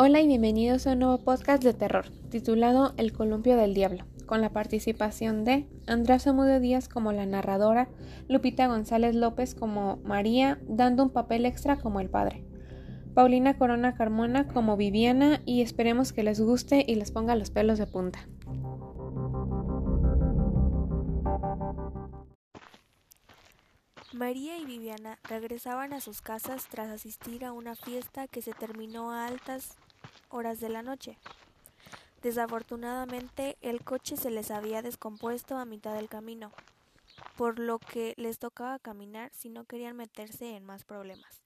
Hola y bienvenidos a un nuevo podcast de terror, titulado El columpio del diablo, con la participación de Andrea Samudio Díaz como la narradora, Lupita González López como María, dando un papel extra como el padre, Paulina Corona Carmona como Viviana y esperemos que les guste y les ponga los pelos de punta. María y Viviana regresaban a sus casas tras asistir a una fiesta que se terminó a altas horas de la noche. Desafortunadamente el coche se les había descompuesto a mitad del camino, por lo que les tocaba caminar si no querían meterse en más problemas.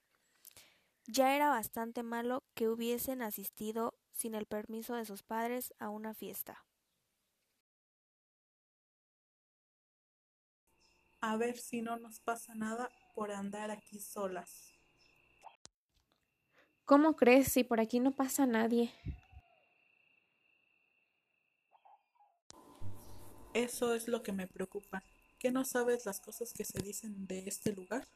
Ya era bastante malo que hubiesen asistido sin el permiso de sus padres a una fiesta. A ver si no nos pasa nada por andar aquí solas. ¿Cómo crees si por aquí no pasa nadie? Eso es lo que me preocupa. ¿Qué no sabes las cosas que se dicen de este lugar?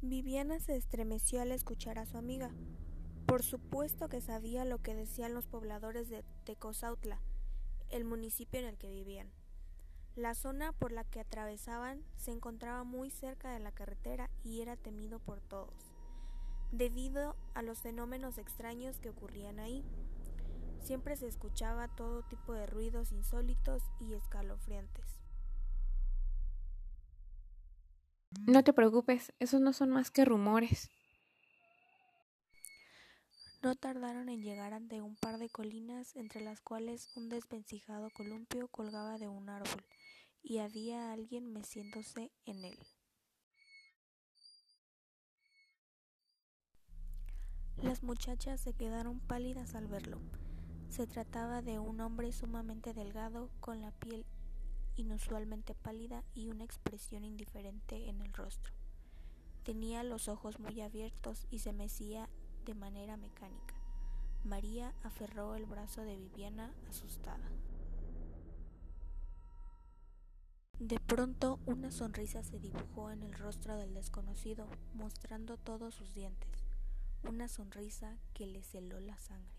Viviana se estremeció al escuchar a su amiga. Por supuesto que sabía lo que decían los pobladores de Tecozautla, el municipio en el que vivían. La zona por la que atravesaban se encontraba muy cerca de la carretera y era temido por todos, debido a los fenómenos extraños que ocurrían ahí. Siempre se escuchaba todo tipo de ruidos insólitos y escalofriantes. No te preocupes, esos no son más que rumores. No tardaron en llegar ante un par de colinas entre las cuales un desvencijado columpio colgaba de un árbol y había alguien meciéndose en él. Las muchachas se quedaron pálidas al verlo. Se trataba de un hombre sumamente delgado, con la piel inusualmente pálida y una expresión indiferente en el rostro. Tenía los ojos muy abiertos y se mecía de manera mecánica. María aferró el brazo de Viviana asustada. De pronto una sonrisa se dibujó en el rostro del desconocido, mostrando todos sus dientes, una sonrisa que le celó la sangre.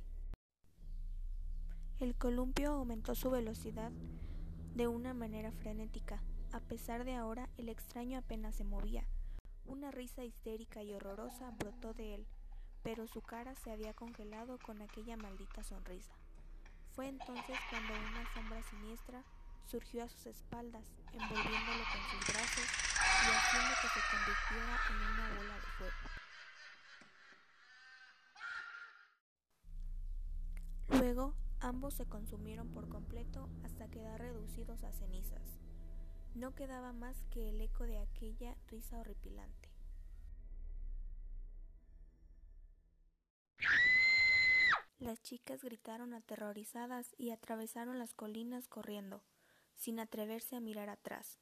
El columpio aumentó su velocidad de una manera frenética. A pesar de ahora, el extraño apenas se movía. Una risa histérica y horrorosa brotó de él, pero su cara se había congelado con aquella maldita sonrisa. Fue entonces cuando una sombra siniestra surgió a sus espaldas, envolviéndolo con sus brazos y haciendo que se convirtiera en una bola de fuego. Luego, ambos se consumieron por completo hasta quedar reducidos a cenizas. No quedaba más que el eco de aquella risa horripilante. Las chicas gritaron aterrorizadas y atravesaron las colinas corriendo, sin atreverse a mirar atrás.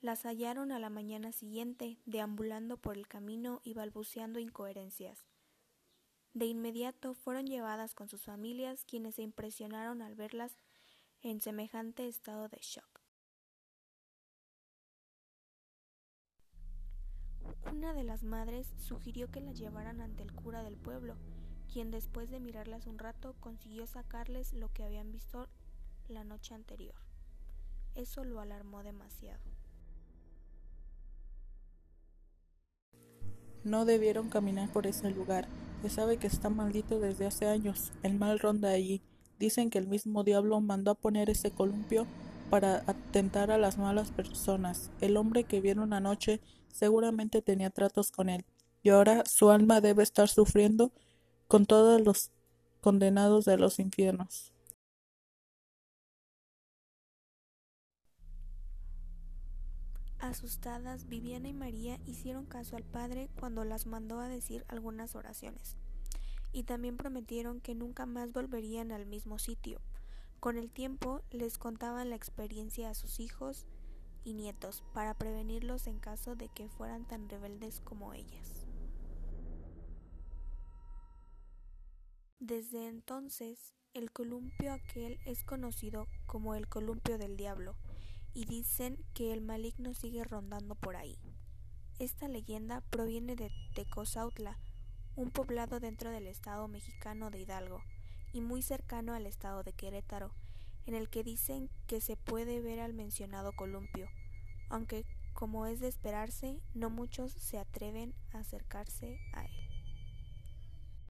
Las hallaron a la mañana siguiente, deambulando por el camino y balbuceando incoherencias. De inmediato fueron llevadas con sus familias, quienes se impresionaron al verlas en semejante estado de shock. Una de las madres sugirió que las llevaran ante el cura del pueblo, quien después de mirarlas un rato consiguió sacarles lo que habían visto la noche anterior. Eso lo alarmó demasiado. No debieron caminar por ese lugar. Se sabe que está maldito desde hace años. El mal ronda allí. Dicen que el mismo diablo mandó a poner ese columpio para atentar a las malas personas. El hombre que vieron anoche seguramente tenía tratos con él. Y ahora su alma debe estar sufriendo con todos los condenados de los infiernos. Asustadas, Viviana y María hicieron caso al padre cuando las mandó a decir algunas oraciones, y también prometieron que nunca más volverían al mismo sitio. Con el tiempo les contaban la experiencia a sus hijos y nietos para prevenirlos en caso de que fueran tan rebeldes como ellas. Desde entonces, el columpio aquel es conocido como el columpio del diablo, y dicen que el maligno sigue rondando por ahí. Esta leyenda proviene de Tecozautla, un poblado dentro del estado mexicano de Hidalgo y muy cercano al estado de Querétaro, en el que dicen que se puede ver al mencionado columpio, aunque como es de esperarse, no muchos se atreven a acercarse a él.